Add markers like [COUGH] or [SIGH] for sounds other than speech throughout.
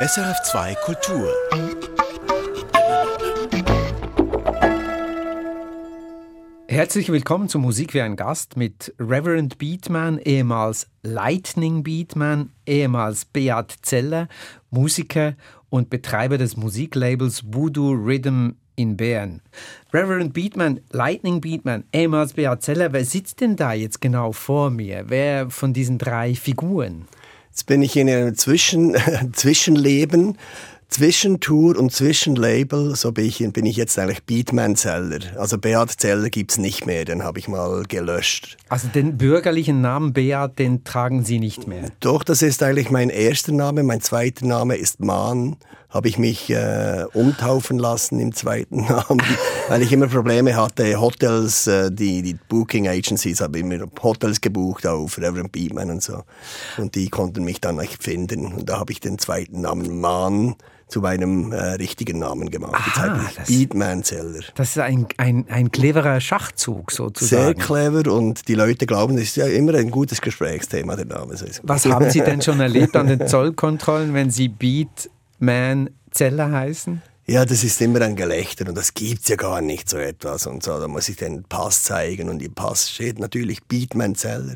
SRF2 Kultur. Herzlich willkommen zu Musik wie ein Gast mit Reverend Beatman, ehemals Lightning Beatman, ehemals Beat Zeller, Musiker und Betreiber des Musiklabels Voodoo Rhythm in Bern. Reverend Beatman, Lightning Beatman, ehemals Beat Zeller, wer sitzt denn da jetzt genau vor mir? Wer von diesen drei Figuren? Jetzt bin ich in einem Zwischen, [LAUGHS] Zwischenleben, Zwischentour und Zwischenlabel. So bin ich, bin ich jetzt eigentlich Beatman-Zeller. Also Beat Zeller gibt es nicht mehr, den habe ich mal gelöscht. Also den bürgerlichen Namen Beat, den tragen Sie nicht mehr? Doch, das ist eigentlich mein erster Name. Mein zweiter Name ist Mahn habe ich mich äh, umtaufen lassen im zweiten [LAUGHS] Namen, weil ich immer Probleme hatte. Hotels, äh, die, die Booking Agencies haben immer Hotels gebucht auf Reverend Beatman und so. Und die konnten mich dann nicht finden. Und da habe ich den zweiten Namen Mann zu meinem äh, richtigen Namen gemacht. Aha, Jetzt das, Beatman Zeller. Das ist ein, ein, ein cleverer Schachzug sozusagen. Sehr clever und die Leute glauben, das ist ja immer ein gutes Gesprächsthema, der Name. Was haben Sie denn schon erlebt an den Zollkontrollen, wenn Sie Beat man Zeller heißen? Ja, das ist immer ein Gelächter und das gibt's ja gar nicht so etwas und so. Da muss ich den Pass zeigen und im Pass steht natürlich Beatman Zeller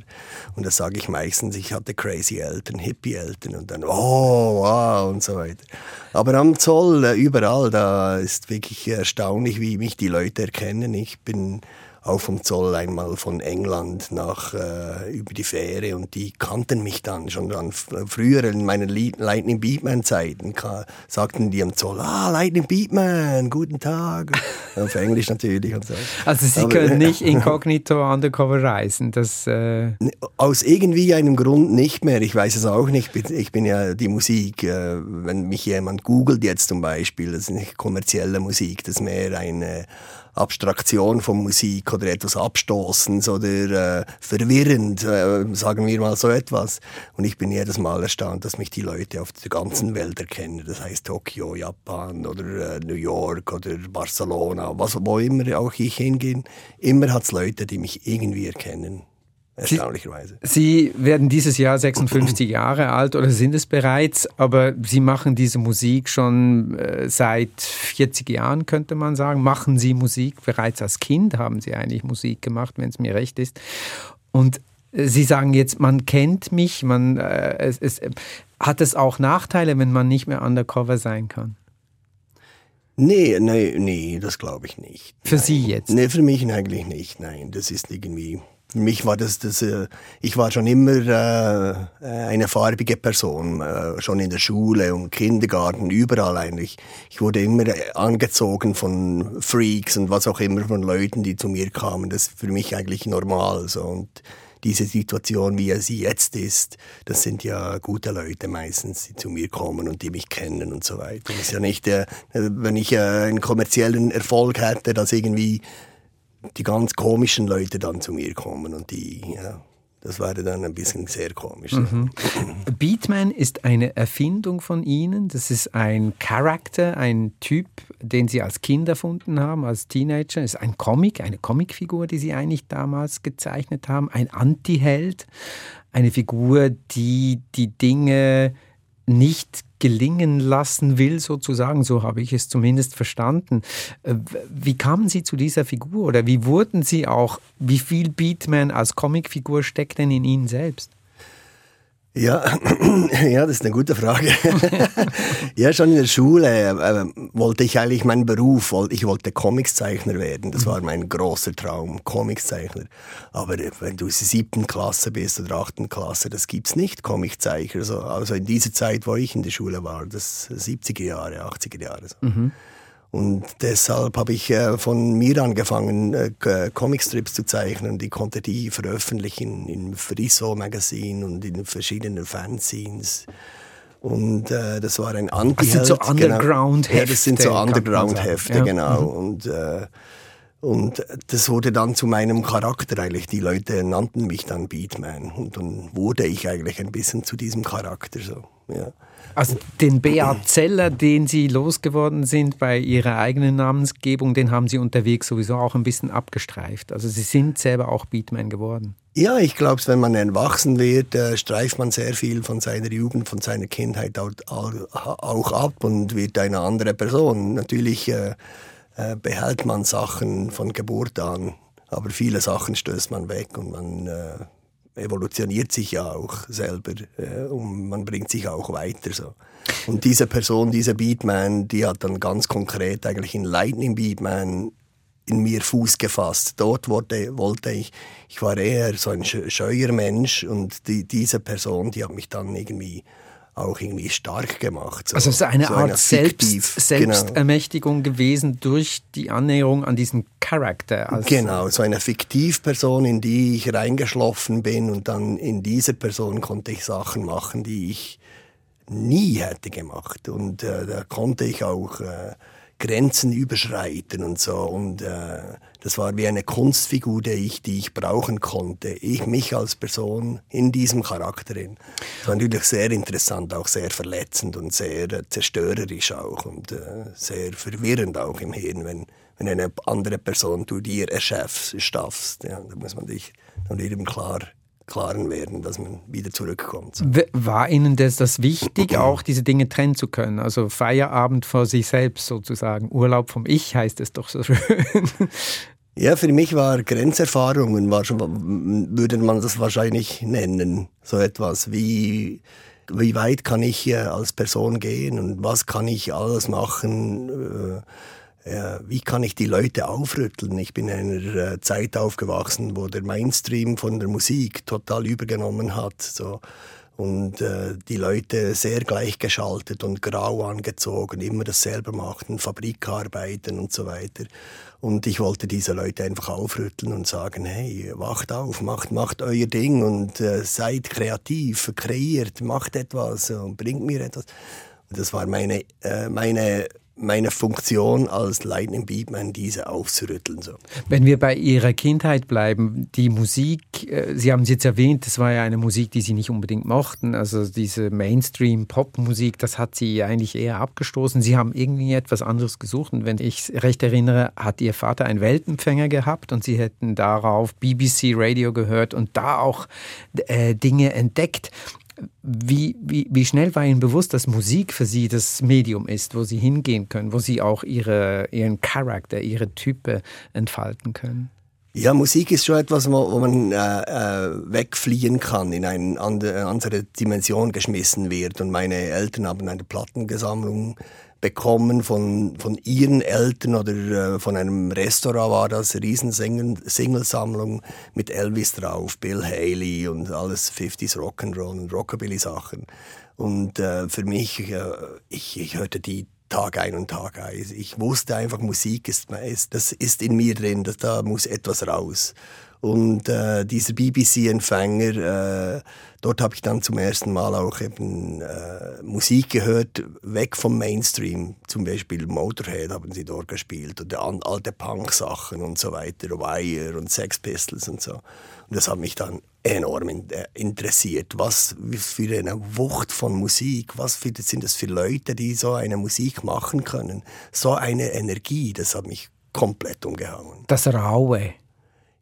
und da sage ich meistens, ich hatte crazy Eltern, Hippie Eltern und dann oh wow und so weiter. Aber am Zoll äh, überall, da ist wirklich erstaunlich, wie mich die Leute erkennen. Ich bin auch vom Zoll einmal von England nach äh, über die Fähre und die kannten mich dann schon dann früher in meinen Lightning Beatman Zeiten. Sagten die am Zoll ah Lightning Beatman guten Tag. [LAUGHS] Auf Englisch natürlich und so. also Sie Aber, können nicht [LAUGHS] inkognito undercover reisen das äh aus irgendwie einem Grund nicht mehr. Ich weiß es auch nicht. Ich bin ja die Musik äh, wenn mich jemand googelt jetzt zum Beispiel das ist nicht kommerzielle Musik das ist mehr eine Abstraktion von Musik oder etwas Abstoßens oder äh, verwirrend, äh, sagen wir mal so etwas. Und ich bin jedes Mal erstaunt, dass mich die Leute auf der ganzen Welt erkennen. Das heißt Tokio, Japan oder äh, New York oder Barcelona, was, wo immer auch ich hingehe. Immer hat es Leute, die mich irgendwie erkennen erstaunlicherweise. Sie, Sie werden dieses Jahr 56 Jahre alt oder sind es bereits, aber Sie machen diese Musik schon äh, seit 40 Jahren, könnte man sagen. Machen Sie Musik bereits als Kind, haben Sie eigentlich Musik gemacht, wenn es mir recht ist. Und äh, Sie sagen jetzt, man kennt mich, man, äh, es, es, hat es auch Nachteile, wenn man nicht mehr undercover sein kann? Nee, nee, nee, das glaube ich nicht. Für nein. Sie jetzt? Nee, für mich eigentlich nicht, nein. Das ist irgendwie mich war das, das äh, ich war schon immer äh, eine farbige Person, äh, schon in der Schule und Kindergarten, überall eigentlich. Ich wurde immer angezogen von Freaks und was auch immer, von Leuten, die zu mir kamen. Das ist für mich eigentlich normal. So. Und diese Situation, wie sie jetzt ist, das sind ja gute Leute meistens, die zu mir kommen und die mich kennen und so weiter. Das ist ja nicht, äh, wenn ich äh, einen kommerziellen Erfolg hätte, dass irgendwie die ganz komischen Leute dann zu mir kommen und die, ja, das wäre dann ein bisschen sehr komisch. Mhm. Beatman ist eine Erfindung von Ihnen. Das ist ein Charakter, ein Typ, den Sie als Kind erfunden haben, als Teenager. Es ist ein Comic, eine Comicfigur, die Sie eigentlich damals gezeichnet haben. Ein Antiheld, eine Figur, die die Dinge nicht gelingen lassen will, sozusagen. So habe ich es zumindest verstanden. Äh, wie kamen Sie zu dieser Figur oder wie wurden Sie auch, wie viel Beatman als Comicfigur steckt denn in Ihnen selbst? Ja, [CLEARS THROAT] ja, das ist eine gute Frage. [LAUGHS] ja, schon in der Schule äh, wollte ich eigentlich meinen Beruf, ich wollte Comicszeichner werden. Das war mein großer Traum, Comicszeichner. Aber wenn du in der siebten Klasse bist oder achten Klasse, das gibt's nicht, Comiczeichner. Also, also in dieser Zeit, wo ich in der Schule war, das 70er Jahre, 80er Jahre. So. Mhm. Und deshalb habe ich äh, von mir angefangen, äh, Comicstrips zu zeichnen. Die konnte die veröffentlichen in Friso Magazine und in verschiedenen Fanzines. Und äh, das war ein anti Das sind so Underground-Hefte. Genau. Ja, das sind so Underground-Hefte, ja. genau. Mhm. Und, äh, Und das wurde dann zu meinem Charakter eigentlich. Die Leute nannten mich dann Beatman. Und dann wurde ich eigentlich ein bisschen zu diesem Charakter so. Ja. Also den Beat Zeller, den Sie losgeworden sind bei Ihrer eigenen Namensgebung, den haben Sie unterwegs sowieso auch ein bisschen abgestreift. Also Sie sind selber auch Beatman geworden. Ja, ich glaube, wenn man erwachsen wird, äh, streift man sehr viel von seiner Jugend, von seiner Kindheit auch, auch ab und wird eine andere Person. Natürlich äh, äh, behält man Sachen von Geburt an, aber viele Sachen stößt man weg und man äh, evolutioniert sich ja auch selber äh, und man bringt sich auch weiter so. Und diese Person, dieser Beatman, die hat dann ganz konkret eigentlich in Lightning Beatman in mir Fuß gefasst. Dort wollte, wollte ich, ich war eher so ein scheuer Mensch und die, diese Person, die hat mich dann irgendwie auch irgendwie stark gemacht. So, also es ist eine so Art eine Selbst, genau. Selbstermächtigung genau. gewesen durch die Annäherung an diesen Charakter. Also genau, so eine Fiktivperson, in die ich reingeschlafen bin und dann in dieser Person konnte ich Sachen machen, die ich nie hätte gemacht. Und äh, da konnte ich auch äh, Grenzen überschreiten und so. Und äh, das war wie eine Kunstfigur, die ich, die ich brauchen konnte. Ich, mich als Person in diesem Charakter. Das war natürlich sehr interessant, auch sehr verletzend und sehr äh, zerstörerisch auch und äh, sehr verwirrend auch im Hirn, wenn, wenn eine andere Person du dir erschaffst. Ja, da muss man dich dann eben klar Klaren werden, dass man wieder zurückkommt. War Ihnen das, das wichtig, [CLEARS THROAT] auch diese Dinge trennen zu können? Also Feierabend vor sich selbst sozusagen, Urlaub vom Ich heißt es doch so [LAUGHS] schön. Ja, für mich war Grenzerfahrungen, war schon, würde man das wahrscheinlich nennen, so etwas wie wie weit kann ich hier als Person gehen und was kann ich alles machen, äh, wie kann ich die Leute aufrütteln? Ich bin in einer äh, Zeit aufgewachsen, wo der Mainstream von der Musik total übergenommen hat. So. Und äh, die Leute sehr gleichgeschaltet und grau angezogen, immer dasselbe machten, Fabrikarbeiten und so weiter. Und ich wollte diese Leute einfach aufrütteln und sagen, hey, wacht auf, macht, macht euer Ding und äh, seid kreativ, kreiert, macht etwas und bringt mir etwas. Und das war meine, äh, meine meine Funktion als Lightning Beatman, diese aufzurütteln. So. Wenn wir bei Ihrer Kindheit bleiben, die Musik, äh, Sie haben es jetzt erwähnt, das war ja eine Musik, die Sie nicht unbedingt mochten. Also diese Mainstream-Pop-Musik, das hat Sie eigentlich eher abgestoßen. Sie haben irgendwie etwas anderes gesucht. Und wenn ich recht erinnere, hat Ihr Vater einen Weltempfänger gehabt und Sie hätten darauf BBC Radio gehört und da auch äh, Dinge entdeckt. Wie, wie, wie schnell war Ihnen bewusst, dass Musik für Sie das Medium ist, wo Sie hingehen können, wo Sie auch ihre, Ihren Charakter, Ihre Type entfalten können? Ja, Musik ist schon etwas, wo, wo man äh, äh, wegfliehen kann, in eine andere, Dimension geschmissen wird. Und meine Eltern haben eine Plattengesammlung bekommen von, von ihren Eltern oder äh, von einem Restaurant war das, Riesensingelsammlung mit Elvis drauf, Bill Haley und alles 50s Rock'n'Roll und Rockabilly-Sachen. Und äh, für mich, äh, ich, ich hörte die Tag ein und Tag aus. Ich wusste einfach, Musik ist, das ist in mir drin, das, da muss etwas raus. Und äh, dieser BBC-Empfänger, äh, dort habe ich dann zum ersten Mal auch eben äh, Musik gehört, weg vom Mainstream. Zum Beispiel Motorhead haben sie dort gespielt oder an, alte Punk-Sachen und so weiter, Wire und Sex Pistols und so. Und das hat mich dann enorm in, äh, interessiert. Was für eine Wucht von Musik, was für, sind das für Leute, die so eine Musik machen können? So eine Energie, das hat mich komplett umgehauen. Das Raue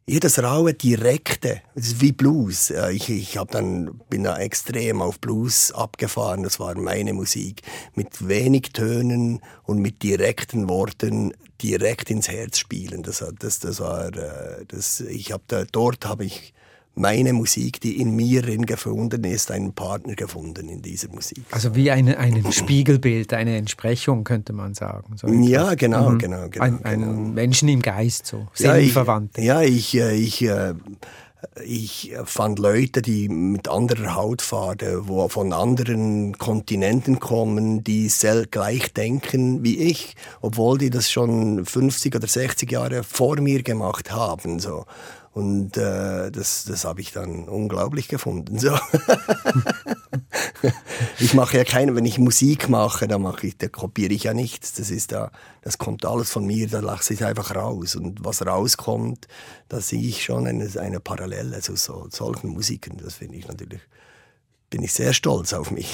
jedes raue, direkte, das ist wie Blues. Ich, ich hab dann, bin da extrem auf Blues abgefahren, das war meine Musik. Mit wenig Tönen und mit direkten Worten direkt ins Herz spielen. Das, das, das war, äh, das, ich hab da, dort habe ich meine Musik, die in mir gefunden ist, einen Partner gefunden in dieser Musik. Also wie eine, ein [CLEARS THROAT] Spiegelbild, eine Entsprechung, könnte man sagen. So ja, genau, mhm. genau, genau. Ein, ein genau. Menschen im Geist, so seelenverwandt. Ja, ich, ja, ich, ich, äh, ich fand Leute, die mit anderer Hautfarbe, wo von anderen Kontinenten kommen, die gleich denken wie ich, obwohl die das schon 50 oder 60 Jahre vor mir gemacht haben. So. Und äh, das, das habe ich dann unglaublich gefunden. So. [LAUGHS] ich mache ja keine, wenn ich Musik mache, dann mache ich, da kopiere ich ja nichts. Das ist da, das kommt alles von mir, da lasse ich einfach raus. Und was rauskommt, da sehe ich schon eine, eine Parallele zu so, solchen Musiken. Das finde ich natürlich bin ich sehr stolz auf mich.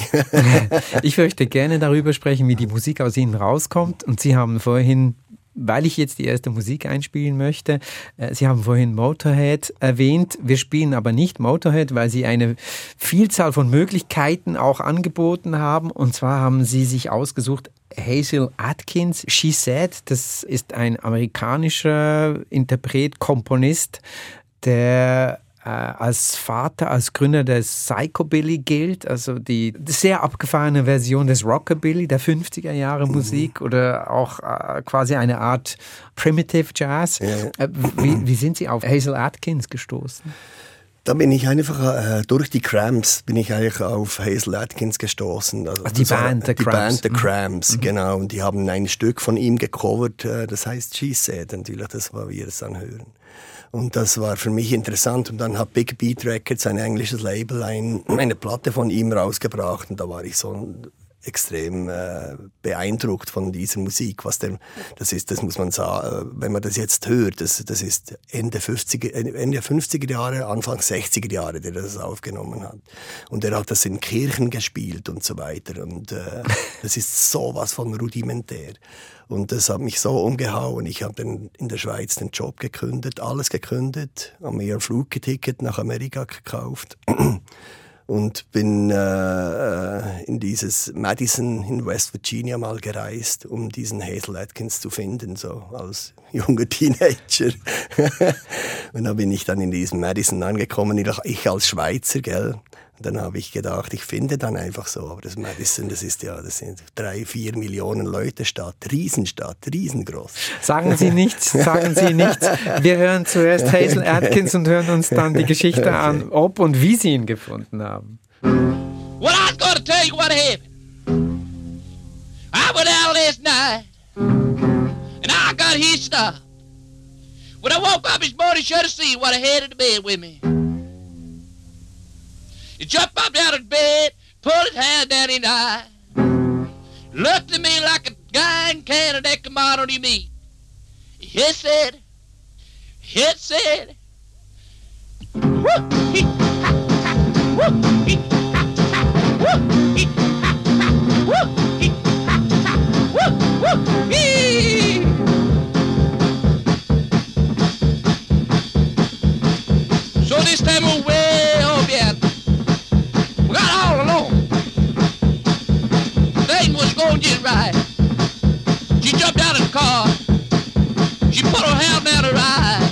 [LAUGHS] ich möchte gerne darüber sprechen, wie die Musik aus Ihnen rauskommt. Und Sie haben vorhin weil ich jetzt die erste Musik einspielen möchte. Äh, Sie haben vorhin Motorhead erwähnt. Wir spielen aber nicht Motorhead, weil Sie eine Vielzahl von Möglichkeiten auch angeboten haben. Und zwar haben Sie sich ausgesucht Hazel Atkins, She Said. Das ist ein amerikanischer Interpret, Komponist, der als Vater, als Gründer des Psychobilly gilt, also die sehr abgefahrene Version des Rockabilly, der 50er Jahre mhm. Musik mhm. oder auch äh, quasi eine Art Primitive Jazz. Ja. Äh, wie, wie sind Sie auf Hazel Atkins gestoßen? Da bin ich einfach äh, durch die Cramps bin ich eigentlich auf Hazel Atkins gestoßen. Also, die Band The Cramps. Die Band The Cramps, mhm. genau. Und die haben ein Stück von ihm gecovert, äh, das heißt She Said. Natürlich, das war wir es anhören. Und das war für mich interessant. Und dann hat Big Beat Records, ein englisches Label, ein, eine Platte von ihm rausgebracht. Und da war ich so extrem äh, beeindruckt von dieser Musik. Was der, das ist, das muss man sagen, wenn man das jetzt hört, das, das ist Ende 50er, Ende 50er Jahre, Anfang 60er Jahre, der das aufgenommen hat. Und er hat das in Kirchen gespielt und so weiter. Und äh, [LAUGHS] das ist sowas von rudimentär. Und das hat mich so umgehauen. Ich habe in der Schweiz den Job gekündigt, alles gekündigt, habe mir ein Flugticket nach Amerika gekauft [CLEARS THROAT] und bin äh, in dieses Madison in West Virginia mal gereist, um diesen Hazel Atkins zu finden, so als [LAUGHS] junger Teenager. [LAUGHS] und da bin ich dann in diesem Madison angekommen, ich als Schweizer, gell. Und dann habe ich gedacht, ich finde dann einfach so, aber das Madison, das ist ja, das sind drei, vier Millionen Leute Stadt, Riesenstadt, riesengroß. Sagen Sie nichts, sagen Sie nichts. Wir hören zuerst Hazel Atkins und hören uns dann die Geschichte okay. an, ob und wie Sie ihn gefunden haben. Well, I was gonna tell you what happened. I went out last night and I got hitched up. When I woke up this morning, should have seen what I had in the bed with me. He jumped up out of bed, pulled his hand down his eye, looked at me like a guy in Canada that come out on his meat. He said, he said, whoop, he, he, whoop, whoop, he. So this time away, car. She put her hand down her eye.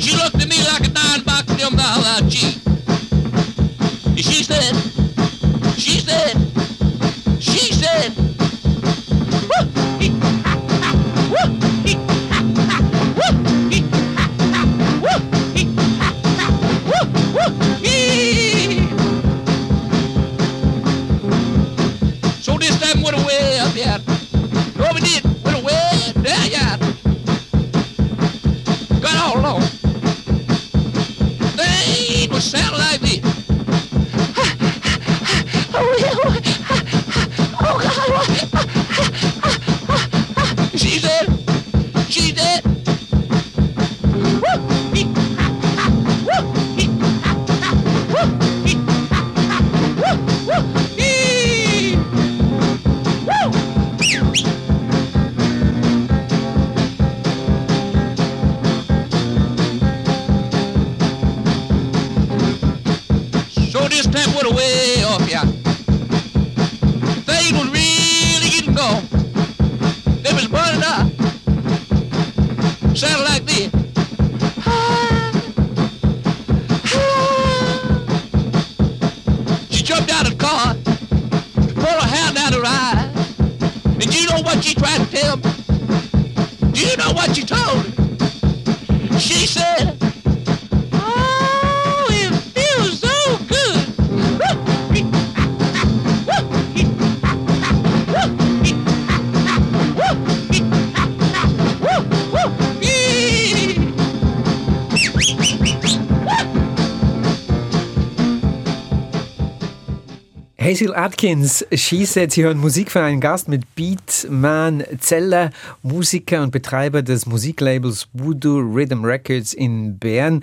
She looked at me like a nine box them dollar cheap. And she said, she said, she said, Hazel Atkins, Said, Sie hören Musik von einem Gast mit Beatman Zeller, Musiker und Betreiber des Musiklabels Voodoo Rhythm Records in Bern.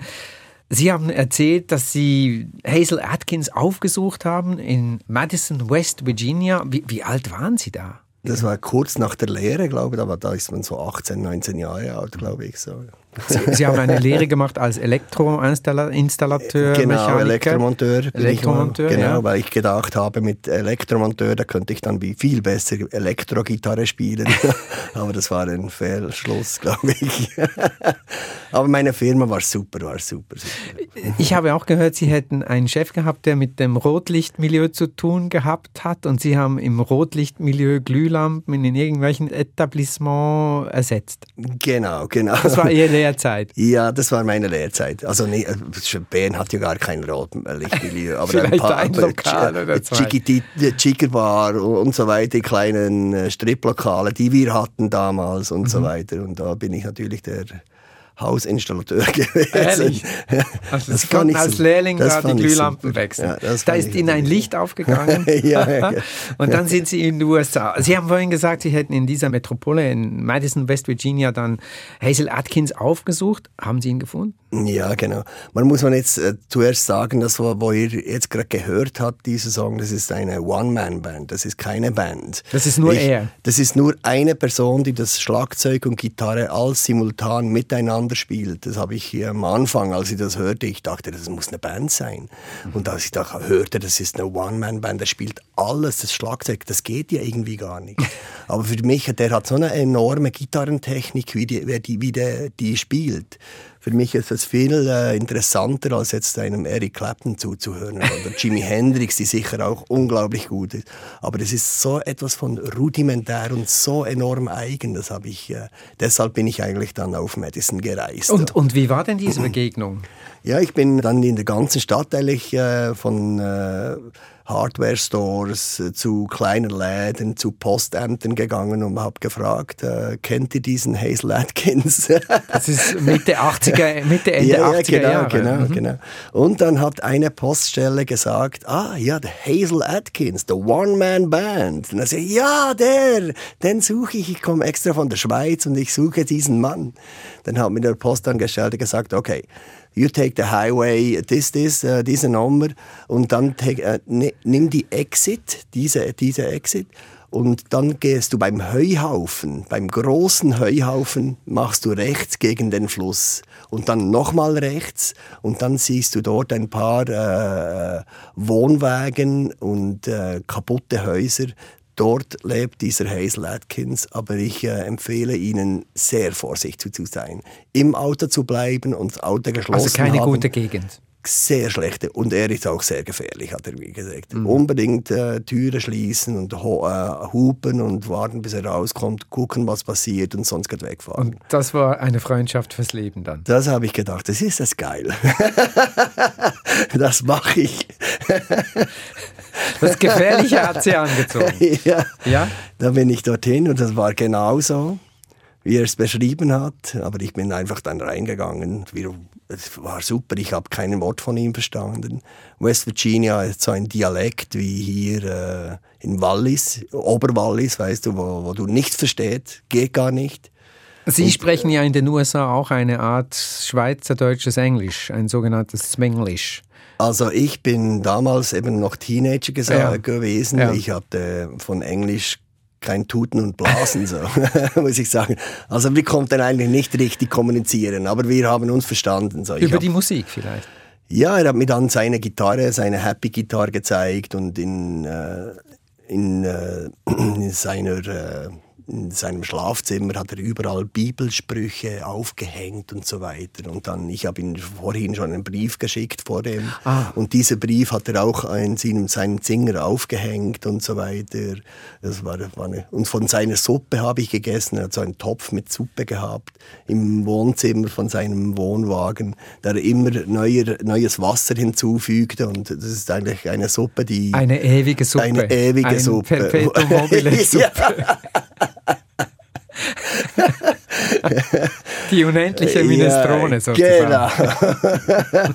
Sie haben erzählt, dass Sie Hazel Atkins aufgesucht haben in Madison, West Virginia. Wie, wie alt waren Sie da? Das war kurz nach der Lehre, glaube ich, aber da ist man so 18, 19 Jahre alt, glaube ich. So. Sie, Sie, haben eine Lehre gemacht als Elektroinstallateur, genau, Mechaniker. Elektromonteur. Elektromonteur, genau, ja. weil ich gedacht habe, mit Elektromonteur, da könnte ich dann viel besser Elektrogitarre spielen. [LAUGHS] Aber das war ein Fehlschluss, glaube ich. [LAUGHS] Aber meine Firma war super, war super, super. Ich habe auch gehört, Sie hätten einen Chef gehabt, der mit dem Rotlichtmilieu zu tun gehabt hat und Sie haben im Rotlichtmilieu Glühlampen in irgendwelchen Etablissements ersetzt. Genau, genau. Das war Ihre Lehrzeit? Ja, das war meine Lehrzeit. Also nee, Bern hat ja gar kein Rotlichtmilieu. [LAUGHS] Aber ein paar ein Lokal oder zwei. Chicky Bar und so weiter, die kleinen Striplokale, die wir hatten damals und mhm. so weiter. Und da bin ich natürlich der Hausinstallateur [LAUGHS] gewesen. Ehrlich? Also das konnten als so, Lehrling da die Glühlampen wechseln. Ja, da ist Ihnen ein Licht aufgegangen. [LAUGHS] ja, ja, [LAUGHS] Und dann sind Sie in den USA. Sie haben vorhin gesagt, Sie hätten in dieser Metropole in Madison, West Virginia dann Hazel Atkins aufgesucht. Haben Sie ihn gefunden? Ja, genau. Man muss man jetzt äh, zuerst sagen, dass wo ihr jetzt gerade gehört habt, diese Song, das ist eine One-Man-Band. Das ist keine Band. Das ist nur ich, er. Das ist nur eine Person, die das Schlagzeug und Gitarre alles simultan miteinander spielt. Das habe ich hier am Anfang, als ich das hörte, ich dachte, das muss eine Band sein. Und als ich da hörte, das ist eine One-Man-Band, der spielt alles, das Schlagzeug, das geht ja irgendwie gar nicht. [LAUGHS] Aber für mich, der hat so eine enorme Gitarrentechnik, wie die, wie die, wie der, die spielt für mich ist es viel äh, interessanter, als jetzt einem Eric Clapton zuzuhören oder Jimi [LAUGHS] Hendrix, die sicher auch unglaublich gut ist. Aber es ist so etwas von rudimentär und so enorm eigen, das habe ich, äh, deshalb bin ich eigentlich dann auf Madison gereist. Und, und wie war denn diese Begegnung? Ja, ich bin dann in der ganzen Stadt eigentlich äh, von äh, Hardware-Stores äh, zu kleinen Läden, zu Postämtern gegangen und habe gefragt, äh, kennt ihr diesen Hazel Atkins? [LAUGHS] das ist Mitte 80er, Mitte Ende ja, 80er genau, Jahre. Genau, mhm. genau. Und dann hat eine Poststelle gesagt, ah ja, der Hazel Atkins, the One-Man-Band. Und dann sage ich, ja, der, den suche ich, ich komme extra von der Schweiz und ich suche diesen Mann. Dann hat mir der Postangestellte gesagt, okay, you take the highway, this, this, uh, diese Nummer. Und dann take, uh, nimm die Exit, diese, diese Exit. Und dann gehst du beim Heuhaufen, beim großen Heuhaufen, machst du rechts gegen den Fluss. Und dann nochmal rechts. Und dann siehst du dort ein paar äh, Wohnwagen und äh, kaputte Häuser. Dort lebt dieser Hazel Atkins, aber ich äh, empfehle Ihnen sehr vorsichtig zu sein, im Auto zu bleiben und das Auto geschlossen Also keine haben. gute Gegend. Sehr schlechte und er ist auch sehr gefährlich, hat er mir gesagt. Mhm. Unbedingt äh, Türen schließen und äh, hupen und warten, bis er rauskommt, gucken, was passiert und sonst geht wegfahren. Und das war eine Freundschaft fürs Leben dann. Das habe ich gedacht, das ist das geil. [LAUGHS] das mache ich. [LAUGHS] Das Gefährliche hat sie angezogen. [LAUGHS] ja. ja. Da bin ich dorthin und das war genauso, wie er es beschrieben hat. Aber ich bin einfach dann reingegangen. Es war super, ich habe kein Wort von ihm verstanden. West Virginia ist so ein Dialekt wie hier äh, in Wallis, Oberwallis, weißt du, wo, wo du nichts verstehst, geht gar nicht. Sie Und, sprechen ja in den USA auch eine Art schweizerdeutsches Englisch, ein sogenanntes Smenglisch. Also ich bin damals eben noch Teenager Ja. gewesen. Ja. Ich hatte von Englisch kein Tuten und Blasen, so, [LAUGHS] muss ich sagen. Also wir konnten eigentlich nicht richtig kommunizieren, aber wir haben uns verstanden. So. Ich Über hab- die Musik vielleicht. ja, er hat mir dann seine Gitarre, seine Happy Gitarre gezeigt und in, äh, in, äh, [CLEARS THROAT] in seiner äh, in seinem Schlafzimmer hat er überall Bibelsprüche aufgehängt und so weiter. Und dann, ich habe ihm vorhin schon einen Brief geschickt vor dem. Ah. Und dieser Brief hat er auch in seinem, Zinger aufgehängt und so weiter. Das war, war eine, und von seiner Suppe habe ich gegessen. Er hat so einen Topf mit Suppe gehabt im Wohnzimmer von seinem Wohnwagen, der immer neuer, neues Wasser hinzufügte. Und das ist eigentlich eine Suppe, die... Eine ewige Suppe. Eine ewige ein Suppe. Perpetuum mobile [LAUGHS] Suppe. [LAUGHS] Die unendliche Minestrone Ja, sozusagen. Genau. [LAUGHS]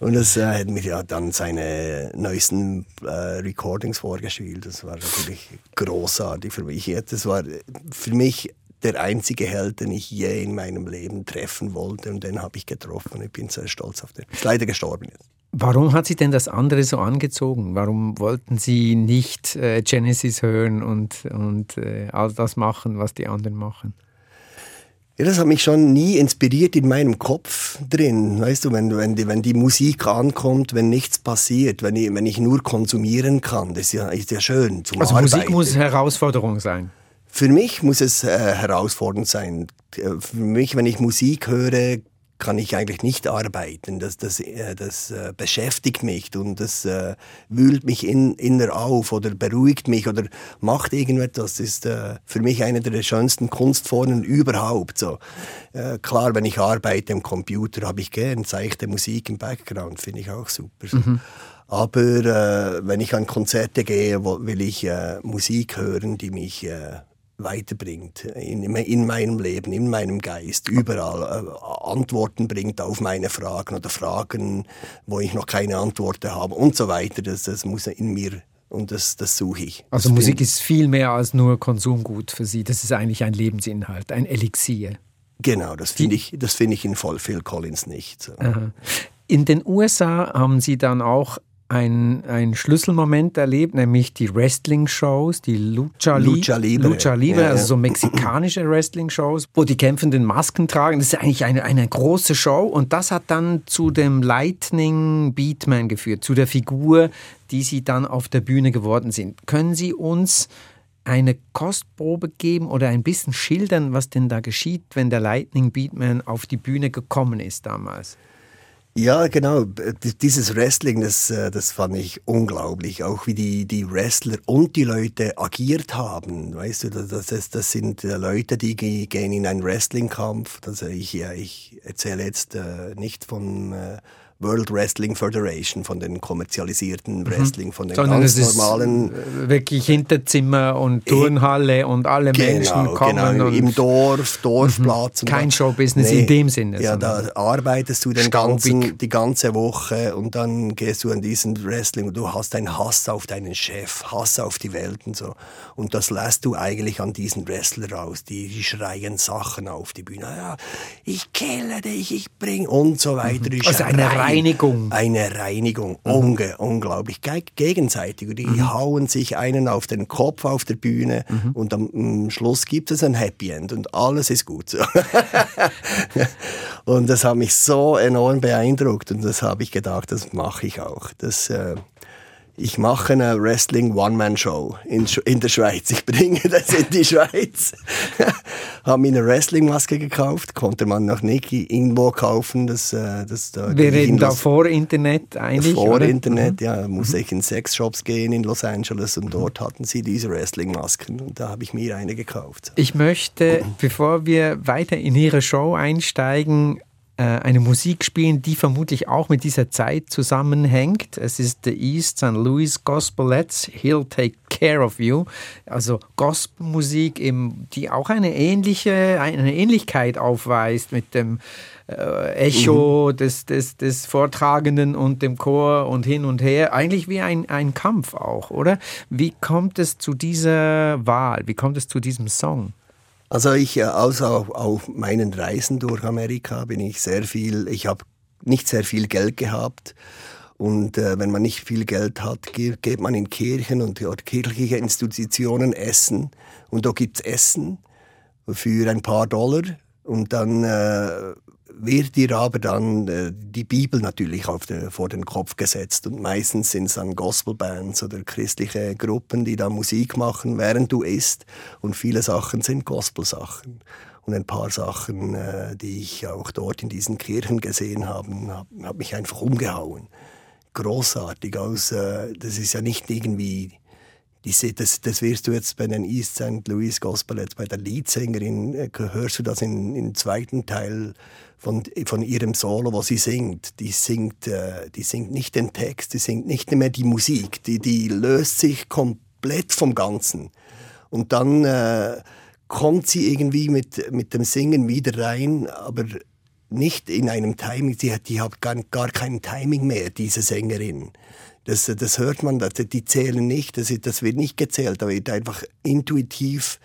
Und das äh, hat mir ja dann seine neuesten äh, Recordings vorgespielt. Das war natürlich großartig für mich. Das war für mich der einzige Held, den ich je in meinem Leben treffen wollte. Und den habe ich getroffen. Ich bin sehr stolz auf den. Ist leider gestorben jetzt. Warum hat Sie denn das andere so angezogen? Warum wollten Sie nicht äh, Genesis hören und, und äh, all das machen, was die anderen machen? Ja, das hat mich schon nie inspiriert in meinem Kopf drin. Weißt du, wenn, wenn, die, wenn die Musik ankommt, wenn nichts passiert, wenn ich, wenn ich nur konsumieren kann, das ist ja, ist ja schön. Zum also Arbeiten. Musik muss Herausforderung sein. Für mich muss es äh, herausfordernd sein. Äh, für mich, wenn ich Musik höre, kann ich eigentlich nicht arbeiten. Das, das, äh, das äh, beschäftigt mich und das äh, wühlt mich in, inner auf oder beruhigt mich oder macht irgendetwas. Das ist äh, für mich eine der schönsten Kunstformen überhaupt. So. Äh, klar, wenn ich arbeite am Computer, habe ich gern seichte Musik im Background, finde ich auch super. So. Mhm. Aber äh, wenn ich an Konzerte gehe, will ich Musik hören, die mich weiterbringt in, in meinem Leben, in meinem Geist, überall äh, Antworten bringt auf meine Fragen oder Fragen, wo ich noch keine Antworten habe und so weiter. Das, das muss in mir und das, das suche ich. Also das Musik ist viel mehr als nur Konsumgut für Sie. Das ist eigentlich ein Lebensinhalt, ein Elixier. Genau, das finde ich, das finde ich in Phil Collins nicht. So. In den USA haben Sie dann auch ein, ein Schlüsselmoment erlebt, nämlich die Wrestling-Shows, die Lucha, Lucha Libre, Lucha Libre ja, also so mexikanische Wrestling-Shows, wo die Kämpfenden Masken tragen. Das ist eigentlich eine, eine große Show und das hat dann zu dem Lightning Beatman geführt, zu der Figur, die sie dann auf der Bühne geworden sind. Können Sie uns eine Kostprobe geben oder ein bisschen schildern, was denn da geschieht, wenn der Lightning Beatman auf die Bühne gekommen ist damals? Ja, genau. Dieses Wrestling, das, äh, das fand ich unglaublich. Auch wie die, die Wrestler und die Leute agiert haben. Weißt du, das, das, das sind äh, Leute, die gehen in einen Wrestlingkampf. Also ich, ja, ich erzähle jetzt nicht von World Wrestling Federation, von den kommerzialisierten mhm. Wrestling, von den Sondern ganz normalen. Äh, wirklich Hinterzimmer und Turnhalle und alle genau, Menschen kommen. Genau, im Dorf, Dorfplatz. Mhm. Kein Showbusiness nee, in dem Sinne. Ja, da arbeitest du den ganzen, die ganze Woche und dann gehst du an diesen Wrestling und du hast einen Hass auf deinen Chef, Hass auf die Welt und so. Und das lässt du eigentlich an diesen Wrestler raus. Die, die schreien Sachen auf die Bühne. Ja, ich kille dich, ich bring und so weiter. Mhm. Also eine Reinigung. Eine Reinigung, mhm. Unge, unglaublich. gegenseitig. Die mhm. hauen sich einen auf den Kopf auf der Bühne mhm. und am Schluss gibt es ein Happy End und alles ist gut. [LAUGHS] und das hat mich so enorm beeindruckt und das habe ich gedacht, das mache ich auch. Das, äh, ich mache eine Wrestling One-Man-Show in, in der Schweiz. Ich bringe das in die Schweiz. [LAUGHS] habe mir eine Wrestling-Maske gekauft, konnte man noch nicht irgendwo kaufen. Das, äh, das, da Wir reden da vor Internet eigentlich? Vor oder? Internet, mhm. ja. Musste mhm. ich in Sexshops gehen in Los Angeles und dort hatten sie diese Wrestling-Masken und da habe ich mir eine gekauft. Ich möchte, [CLEARS THROAT] bevor wir weiter in Ihre Show einsteigen, eine Musik spielen, die vermutlich auch mit dieser Zeit zusammenhängt. Es ist The East St. Louis Gospelettes, He'll Take Care of You. Also Gospelmusik, die auch eine ähnliche, eine Ähnlichkeit aufweist mit dem äh, Echo mhm. des, des, des Vortragenden und dem Chor und hin und her. Eigentlich wie ein, ein Kampf auch, oder? Wie kommt es zu dieser Wahl? Wie kommt es zu diesem Song? Also ich, also auf, auf meinen Reisen durch Amerika bin ich sehr viel, ich habe nicht sehr viel Geld gehabt. Und äh, wenn man nicht viel Geld hat, geht, geht man in Kirchen und dort kirchliche Institutionen essen. Und da gibt's Essen für ein paar Dollar. Und dann äh, wird dir aber dann äh, die Bibel natürlich auf den, vor den Kopf gesetzt. Und meistens sind es dann Gospelbands oder christliche Gruppen, die da Musik machen, während du isst. Und viele Sachen sind Gospelsachen. Und ein paar Sachen, äh, die ich auch dort in diesen Kirchen gesehen habe, habe hab mich einfach umgehauen. Großartig. Aus, äh, das ist ja nicht irgendwie das, das wirst du jetzt bei den East St. Louis Gospel, jetzt bei der Leadsängerin, äh, hörst du das im, im zweiten Teil von, von ihrem Solo, wo sie singt. Die singt, äh, die singt nicht den Text, die singt nicht mehr die Musik, die, die löst sich komplett vom Ganzen. Und dann äh, kommt sie irgendwie mit, mit dem Singen wieder rein, aber nicht in einem Timing, die, die hat gar, gar kein Timing mehr, diese Sängerin. Das, das hört man, die zählen nicht, das, das wird nicht gezählt, da wird einfach intuitiv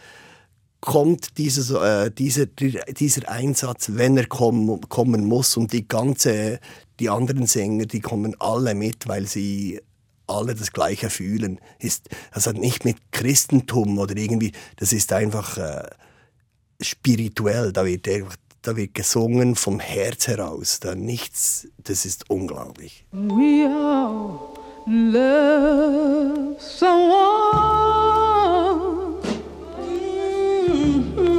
kommt dieses, äh, dieser, dieser Einsatz, wenn er kommen, kommen muss und die ganze, die anderen Sänger, die kommen alle mit, weil sie alle das Gleiche fühlen. Ist, das hat nicht mit Christentum oder irgendwie, das ist einfach äh, spirituell, da wird, da wird gesungen vom Herz heraus, da nichts, das ist unglaublich. All love someone mm-hmm.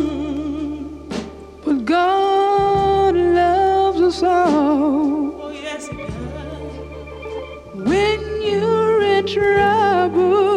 But God loves us all. Oh, yes, When you're in trouble.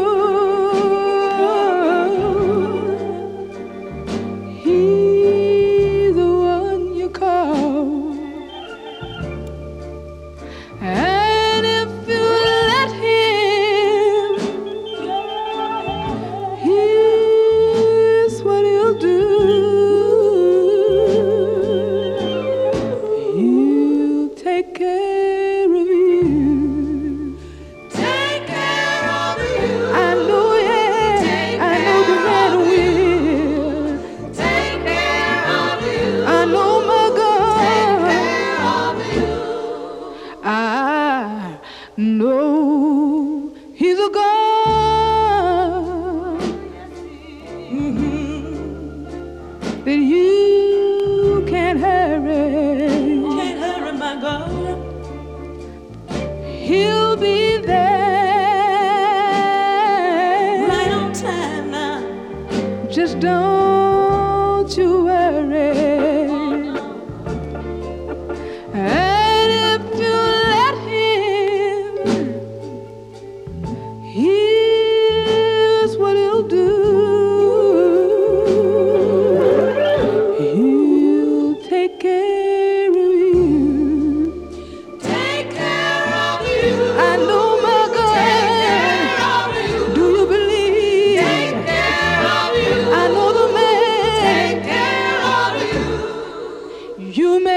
you may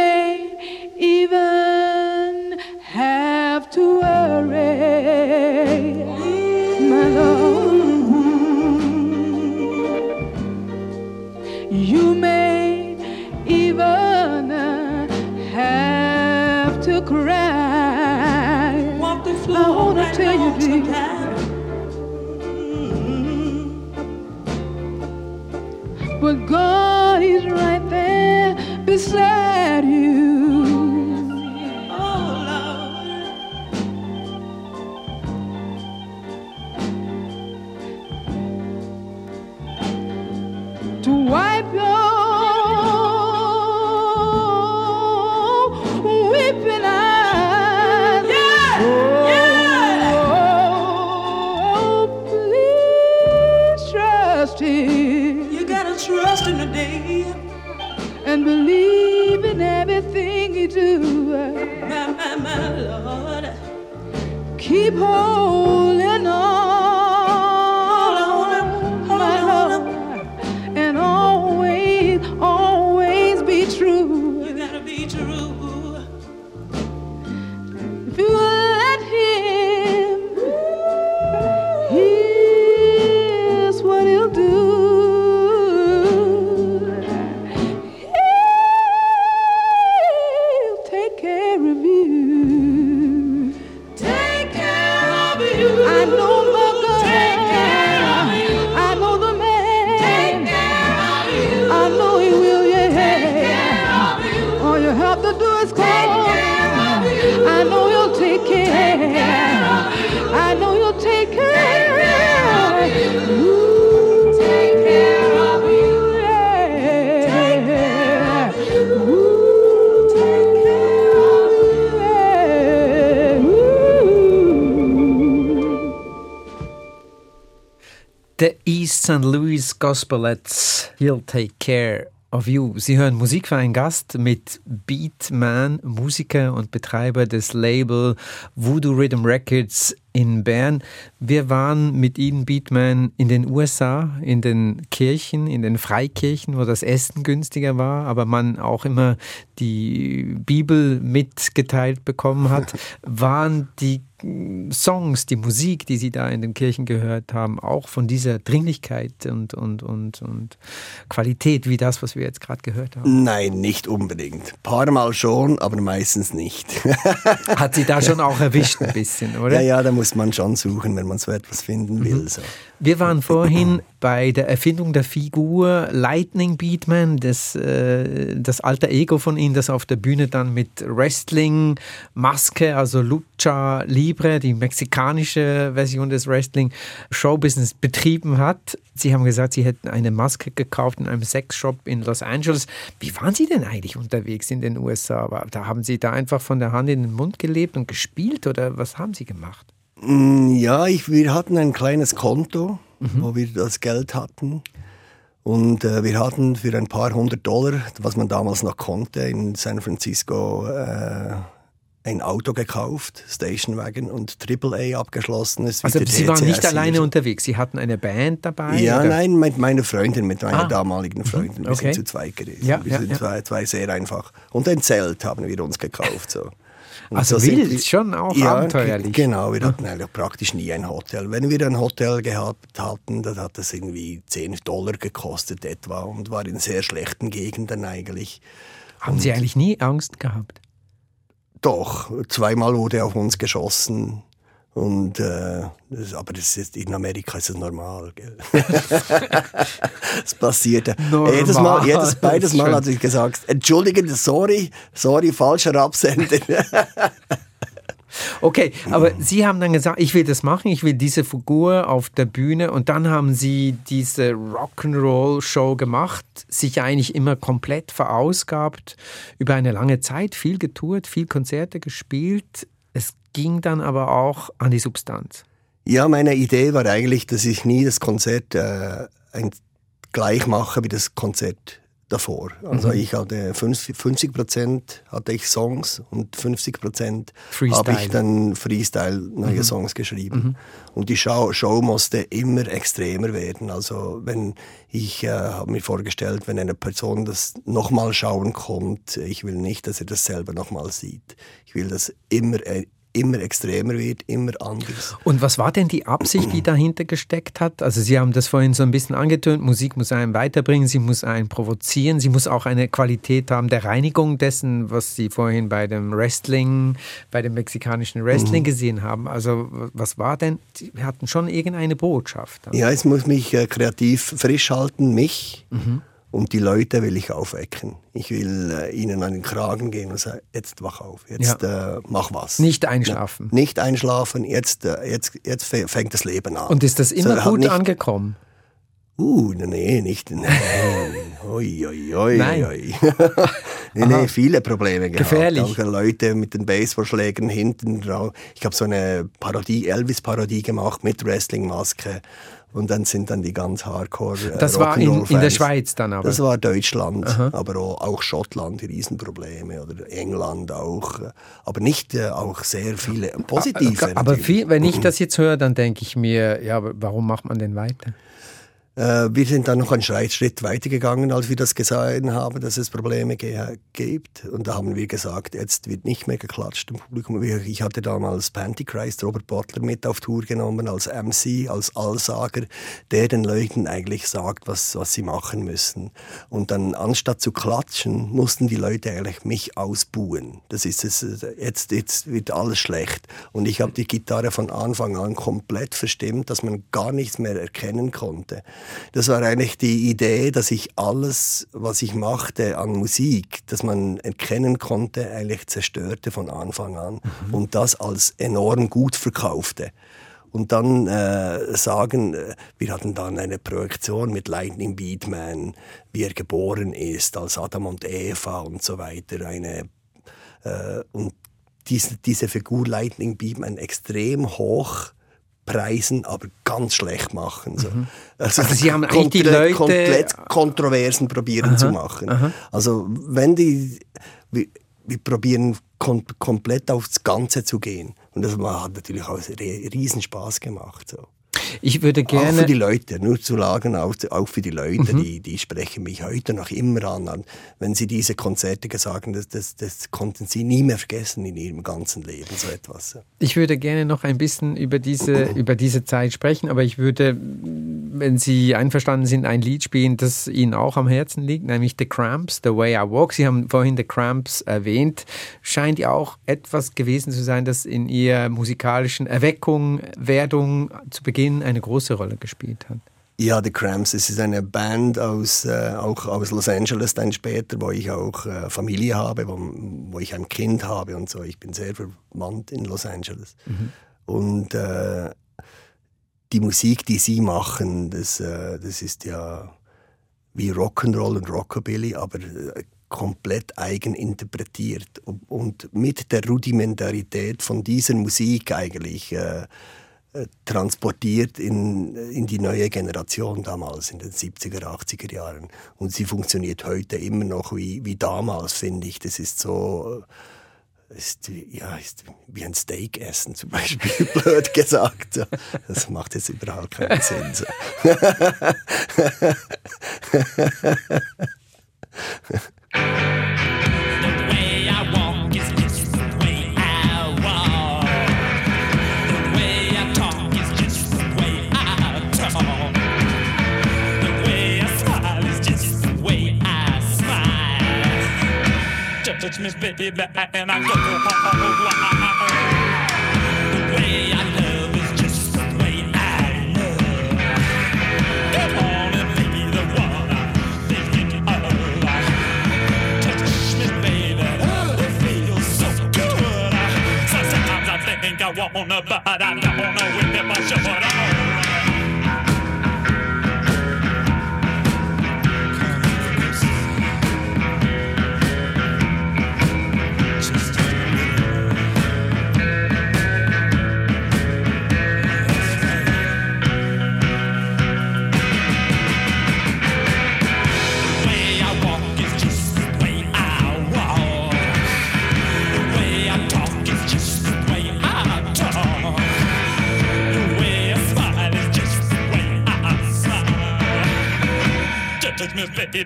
The East St. Louis Gospelettes, He'll Take Care of You. Sie hören Musik für einen Gast mit Beatman, Musiker und Betreiber des Label Voodoo Rhythm Records in Bern. Wir waren mit Ihnen, Beatman, in den USA, in den Kirchen, in den Freikirchen, wo das Essen günstiger war, aber man auch immer die Bibel mitgeteilt bekommen hat. [LAUGHS] Waren die Songs, die Musik, die Sie da in den Kirchen gehört haben, auch von dieser Dringlichkeit und, und, und, und Qualität wie das, was wir jetzt gerade gehört haben? Nein, nicht unbedingt. Ein paar Mal schon, aber meistens nicht. [LAUGHS] Hat Sie da schon auch erwischt ein bisschen, oder? Ja, ja, da muss man schon suchen, wenn man so etwas finden will. Mhm. So. Wir waren vorhin bei der Erfindung der Figur Lightning Beatman, das, äh, das alter Ego von ihm, das auf der Bühne dann mit Wrestling, Maske, also Lucha Libre, die mexikanische Version des Wrestling Showbusiness betrieben hat. Sie haben gesagt, Sie hätten eine Maske gekauft in einem Sexshop in Los Angeles. Wie waren Sie denn eigentlich unterwegs in den USA? Da haben Sie da einfach von der Hand in den Mund gelebt und gespielt oder was haben Sie gemacht? Mm, ja, ich, wir hatten ein kleines Konto, mhm. wo wir das Geld hatten. Und äh, wir hatten für ein paar hundert Dollar, was man damals noch konnte, in San Francisco äh, ein Auto gekauft, Station Wagon und AAA abgeschlossenes. Also Sie waren nicht alleine unterwegs, Sie hatten eine Band dabei? Ja, oder? nein, mit meiner Freundin, mit meiner ah. damaligen mhm. Freundin. Wir okay. sind zu zweit gewesen. Ja, wir ja, sind ja. Zwei, zwei sehr einfach. Und ein Zelt haben wir uns gekauft. So. Und also so wild, wir, schon auch ja, abenteuerlich. Genau, wir hatten eigentlich praktisch nie ein Hotel. Wenn wir ein Hotel gehabt hatten, dann hat das irgendwie 10 Dollar gekostet etwa und war in sehr schlechten Gegenden eigentlich. Haben und Sie eigentlich nie Angst gehabt? Doch, zweimal wurde auf uns geschossen. Und, äh, das, aber das ist, in Amerika ist es normal. Es [LAUGHS] passiert. Normal. Jedes Mal, jedes, beides Mal hat ich gesagt, entschuldigen, sorry, sorry, falscher Absender. [LAUGHS] Okay, aber Sie haben dann gesagt, ich will das machen, ich will diese Figur auf der Bühne und dann haben Sie diese Rock'n'Roll-Show gemacht, sich eigentlich immer komplett verausgabt, über eine lange Zeit viel getourt, viel Konzerte gespielt. Es ging dann aber auch an die Substanz. Ja, meine Idee war eigentlich, dass ich nie das Konzert äh, gleich mache wie das Konzert davor. Also mhm. ich hatte 50 Prozent hatte ich Songs und 50 Prozent habe ich dann Freestyle neue mhm. Songs geschrieben. Mhm. Und die Show, Show musste immer extremer werden. Also wenn ich äh, habe mir vorgestellt, wenn eine Person das nochmal schauen kommt, ich will nicht, dass er das selber nochmal sieht. Ich will das immer äh, immer extremer wird, immer anders. Und was war denn die Absicht, die dahinter gesteckt hat? Also Sie haben das vorhin so ein bisschen angetönt, Musik muss einen weiterbringen, sie muss einen provozieren, sie muss auch eine Qualität haben der Reinigung dessen, was Sie vorhin bei dem Wrestling, bei dem mexikanischen Wrestling mhm. gesehen haben. Also was war denn, Sie hatten schon irgendeine Botschaft. Ja, es muss mich äh, kreativ frisch halten, mich. Mhm und die Leute will ich aufwecken. Ich will äh, ihnen an den Kragen gehen und sagen, jetzt wach auf, jetzt ja. äh, mach was. Nicht einschlafen. Ja, nicht einschlafen, jetzt, äh, jetzt, jetzt fängt das Leben an. Und ist das immer so, gut nicht, angekommen? Uh, nee, nicht. Nein. Oi, oi, oi, Nein. Oi. [LAUGHS] nee, nee, viele Probleme gehabt. Gefährlich. Auch Leute mit den Baseballschlägen hinten drauf. Ich habe so eine Parodie, Elvis-Parodie gemacht mit Wrestling-Maske. Und dann sind dann die ganz Hardcore. Äh, das war in, in, der Schweiz dann aber? Das war Deutschland, Aha. aber auch, auch, Schottland, Riesenprobleme oder England auch. Äh, aber nicht äh, auch sehr viele positive. Aber viel, wenn ich das jetzt höre, dann denke ich mir, ja, warum macht man denn weiter? Äh, wir sind dann noch einen Schritt weitergegangen, als wir das gesehen haben, dass es Probleme gibt. Und da haben wir gesagt, jetzt wird nicht mehr geklatscht im Publikum. Ich hatte damals Pantychrist, Robert Bottler mit auf Tour genommen als MC, als Allsager, der den Leuten eigentlich sagt, was, was sie machen müssen. Und dann anstatt zu klatschen, mussten die Leute eigentlich mich ausbuhen. Das ist es, jetzt, jetzt wird alles schlecht. Und ich habe die Gitarre von Anfang an komplett verstimmt, dass man gar nichts mehr erkennen konnte. Das war eigentlich die Idee, dass ich alles, was ich machte an Musik, dass man erkennen konnte, eigentlich zerstörte von Anfang an mhm. und das als enorm gut verkaufte und dann äh, sagen, äh, wir hatten dann eine Projektion mit Lightning Beatman, wie er geboren ist, als Adam und Eva und so weiter. Eine, äh, und diese, diese Figur Lightning Beatman extrem hoch preisen, aber ganz schlecht machen. So. Mhm. Also, also, Sie haben die Leute... komplett Kontroversen probieren aha, zu machen. Aha. Also wenn die... Wir, wir probieren kom komplett aufs Ganze zu gehen. Und das hat natürlich auch riesen Spaß gemacht. So. Ich würde gerne. Auch für die Leute, nur zu sagen, auch, auch für die Leute, mhm. die, die sprechen mich heute noch immer an. Wenn sie diese Konzerte haben, das, das, das konnten sie nie mehr vergessen in ihrem ganzen Leben, so etwas. Ich würde gerne noch ein bisschen über diese, [CLEARS THROAT] über diese Zeit sprechen, aber ich würde, wenn Sie einverstanden sind, ein Lied spielen, das Ihnen auch am Herzen liegt, nämlich The Cramps, The Way I Walk. Sie haben vorhin The Cramps erwähnt. Scheint ja auch etwas gewesen zu sein, das in Ihrer musikalischen Erweckung, Werdung zu Beginn eine große Rolle gespielt hat. Ja, The Cramps, es ist eine Band aus, äh, auch aus Los Angeles dann später, wo ich auch äh, Familie habe, wo, wo, ich ein Kind habe und so. Ich bin sehr verwandt in Los Angeles. Mhm. Und äh, die Musik, die sie machen, das, äh, das ist ja wie Rock'n'Roll und Rockabilly, aber äh, komplett eigen interpretiert und mit der Rudimentarität von dieser Musik eigentlich äh, äh, transportiert in, in die neue Generation damals, in den 70er, 80er Jahren. Und sie funktioniert heute immer noch wie, wie damals, finde ich. Das ist so, äh, ist, ja, ist wie ein Steak essen zum Beispiel, [LAUGHS] blöd gesagt. Das macht jetzt überhaupt keinen Sinn. So. [LAUGHS] touch me, baby, and I go The way I love is just the way I love. Come on and be the one I'm thinking of. Touch me, baby, it feels so good. Sometimes I think I wanna, but I don't know if I should.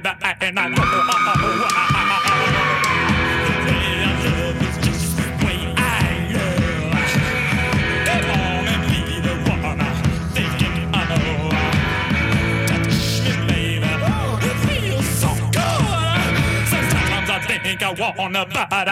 Touch me, baby, and I know. think I wanna, but I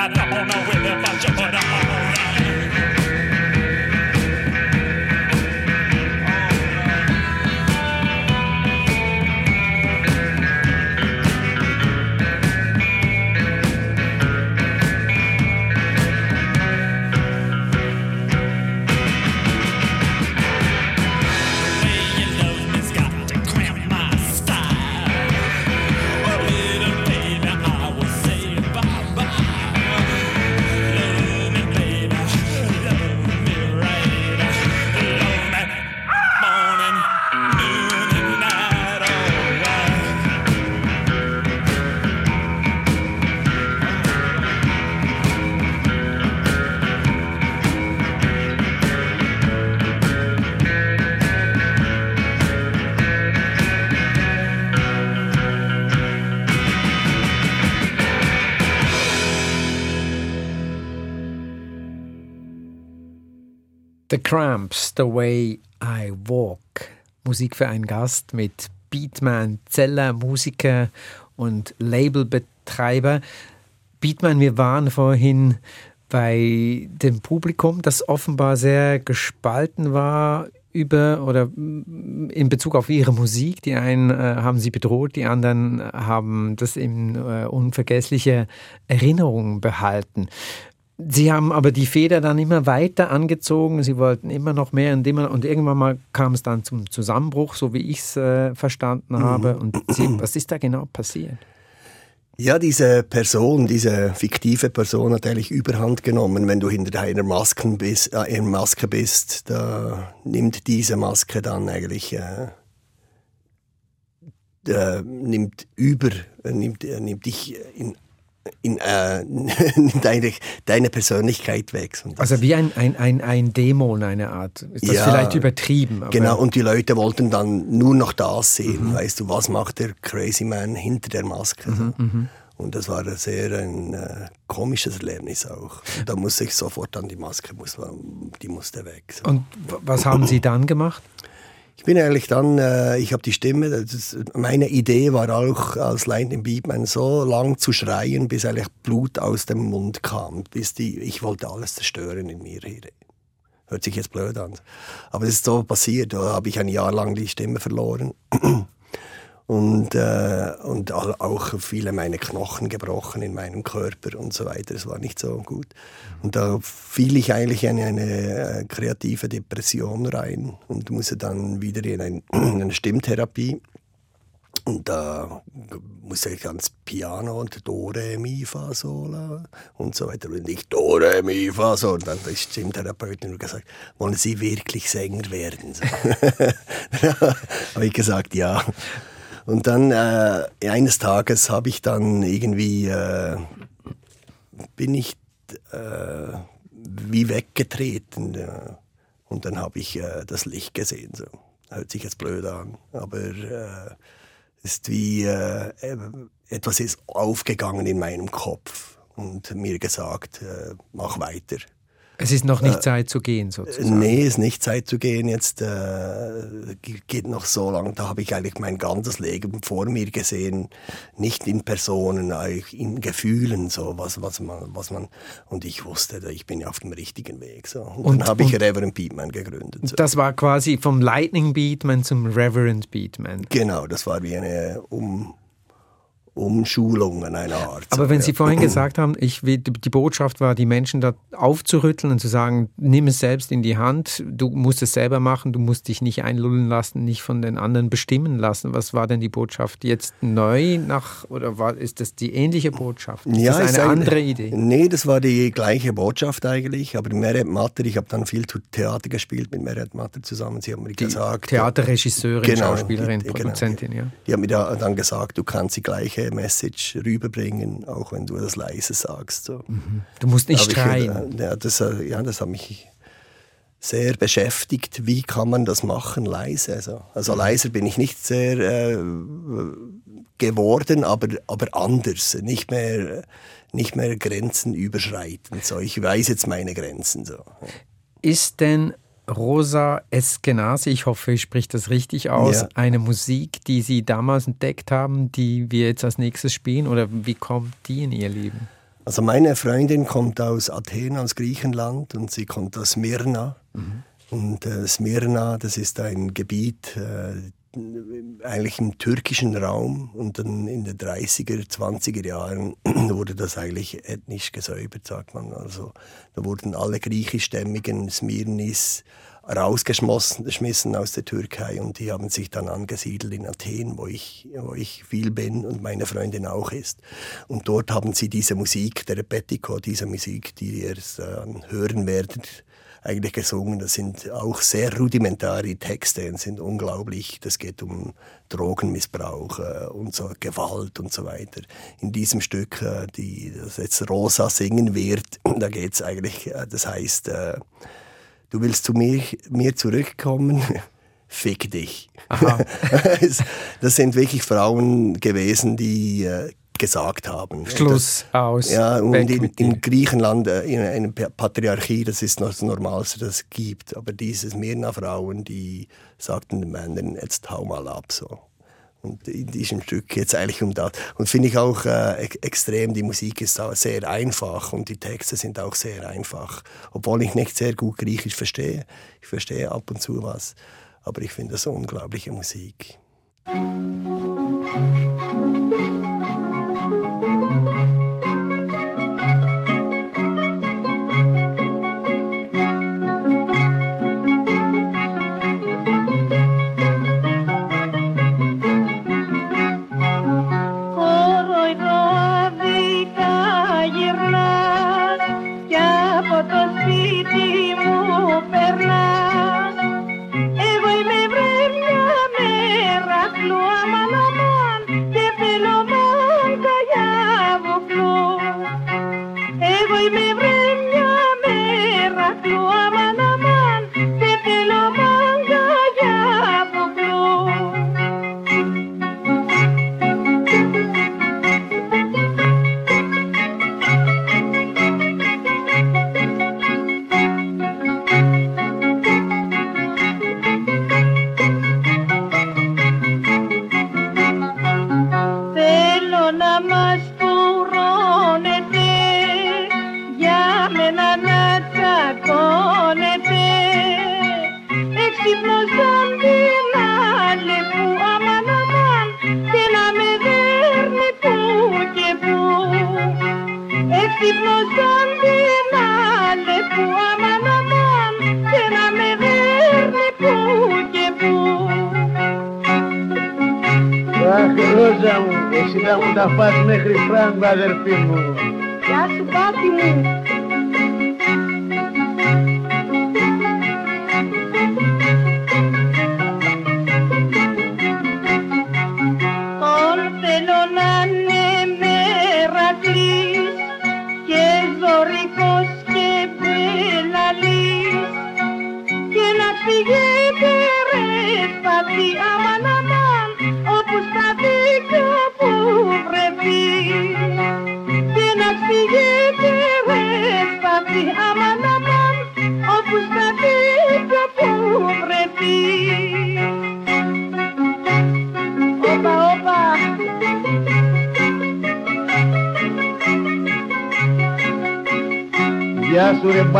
Cramps, The Way I Walk. Musik für einen Gast mit Beatman, Zeller, Musiker und Labelbetreiber. Beatman, wir waren vorhin bei dem Publikum, das offenbar sehr gespalten war über oder in Bezug auf ihre Musik. Die einen äh, haben sie bedroht, die anderen haben das in äh, unvergessliche Erinnerungen behalten. Sie haben aber die Feder dann immer weiter angezogen, sie wollten immer noch mehr und immer und irgendwann mal kam es dann zum Zusammenbruch, so wie ich es äh, verstanden habe. Und Sie, was ist da genau passiert? Ja, diese Person, diese fiktive Person hat eigentlich Überhand genommen. Wenn du hinter einer Maske bist, äh, Maske bist da nimmt diese Maske dann eigentlich äh, äh, nimmt über, nimmt, nimmt dich in in, äh, [LAUGHS] eigentlich deine Persönlichkeit weg. Also wie ein, ein, ein, ein Dämon, eine Art. Ist das ja, vielleicht übertrieben? genau, und die Leute wollten dann nur noch das sehen. Mhm. Weißt du, was macht der Crazy Man hinter der Maske? Mhm, mhm. Und das war sehr ein äh, komisches Erlebnis auch. Und da musste ich sofort an die Maske, muss, die musste weg. So. Und was haben Sie dann gemacht? Ich bin eigentlich dann, äh, ich habe die Stimme, ist, meine Idee war auch als Lightning Beatman so lang zu schreien, bis eigentlich Blut aus dem Mund kam. Bis die, ich wollte alles zerstören in mir. Hört sich jetzt blöd an. Aber das ist so passiert. Da habe ich ein Jahr lang die Stimme verloren und, äh, und auch viele meine Knochen gebrochen in meinem Körper und so weiter. Es war nicht so gut. Und da fiel ich eigentlich in eine äh, kreative Depression rein und musste dann wieder in ein, [CLEARS THROAT] eine Stimmtherapie. Und da musste ich ans Piano und Dore, Mi, Fa, Sol und so weiter. Und ich Dore, Mi, Fa, Sol. Und dann hat die Stimmtherapeutin gesagt, wollen Sie wirklich Sänger werden? [LAUGHS] Habe ich gesagt, ja. Und dann äh, eines Tages habe ich dann irgendwie, äh, bin ich äh, wie weggetreten. Ja. Und dann habe ich äh, das Licht gesehen. So. Hört sich jetzt blöd an, aber äh, ist wie äh, etwas ist aufgegangen in meinem Kopf und mir gesagt, mach weiter. Es ist noch nicht äh, Zeit zu gehen, sozusagen. Nee, es ist nicht Zeit zu gehen. Jetzt äh, geht noch so lange. Da habe ich eigentlich mein ganzes Leben vor mir gesehen. Nicht in Personen, eigentlich in Gefühlen, so was, was man, was man. Und ich wusste, ich bin auf dem richtigen Weg. So. Und, und dann habe ich Reverend Beatman gegründet. So. Das war quasi vom Lightning Beatman zum Reverend Beatman. Genau, das war wie eine um Umschulungen einer Art. Aber wenn Sie vorhin gesagt haben, ich die Botschaft war, die Menschen da aufzurütteln und zu sagen, nimm es selbst in die Hand, du musst es selber machen, du musst dich nicht einlullen lassen, nicht von den anderen bestimmen lassen. Was war denn die Botschaft jetzt neu nach oder war, ist das die ähnliche Botschaft? Ist ja, das eine andere Idee? Nee, das war die gleiche Botschaft eigentlich, aber Meret Matter, ich habe dann viel Theater gespielt mit Meret Matter zusammen. Sie haben mir die gesagt. Theaterregisseurin, genau, Schauspielerin, die, genau. Produzentin, genau. ja. Die haben mir dann gesagt, du kannst die gleiche gleiche Message rüberbringen, auch wenn du das leise sagst. So. Mhm. Du musst nicht schreien. Ich, ja, das, äh, ja, das hat mich sehr beschäftigt. Wie kann man das machen, leise? Also, also leiser bin ich nicht sehr äh, geworden, aber, aber anders. Nicht mehr, nicht mehr Grenzen überschreitend. So, ich weiß jetzt meine Grenzen. So. Ist denn Rosa Eskenazi, ich hoffe, ich spreche das richtig aus, ja. eine Musik, die Sie damals entdeckt haben, die wir jetzt als nächstes spielen oder wie kommt die in Ihr Leben? Also meine Freundin kommt aus Athen, aus Griechenland und sie kommt aus Smyrna. Mhm. Und äh, Smyrna, das ist ein Gebiet, äh, eigentlich im türkischen Raum und dann in den 30er, 20er Jahren [CLEARS THROAT] wurde das eigentlich ethnisch gesäubert, sagt man. Also da wurden alle griechischstämmigen Smirnis rausgeschmissen aus der Türkei und die haben sich dann angesiedelt in Athen, wo ich, wo ich viel bin und meine Freundin auch ist. Und dort haben sie diese Musik, der Repetico, diese Musik, die ihr äh, hören werdet, eigentlich gesungen. Das sind auch sehr rudimentare Texte und sind unglaublich. Das geht um Drogenmissbrauch äh, und so Gewalt und so weiter. In diesem Stück, äh, die das jetzt Rosa singen wird, [CLEARS THROAT] da geht es eigentlich, äh, das heißt, äh, du willst zu mir, mir zurückkommen. [LAUGHS] Fick dich. [LAUGHS] das sind wirklich Frauen gewesen, die äh, gesagt haben. Schluss das, aus. Ja, und äh, in, in, Griechenland, in einer Patriarchie, das ist noch das Normalste, das es gibt. Aber diese Smyrna-Frauen, die sagten den Männern, jetzt hau mal ab. So. Und in diesem Stück geht es eigentlich um das. Und finde ich auch äh, extrem, die Musik ist sehr einfach und die Texte sind auch sehr einfach. Obwohl ich nicht sehr gut Griechisch verstehe. Ich verstehe ab und zu was. Aber ich finde das unglaubliche Musik. Musik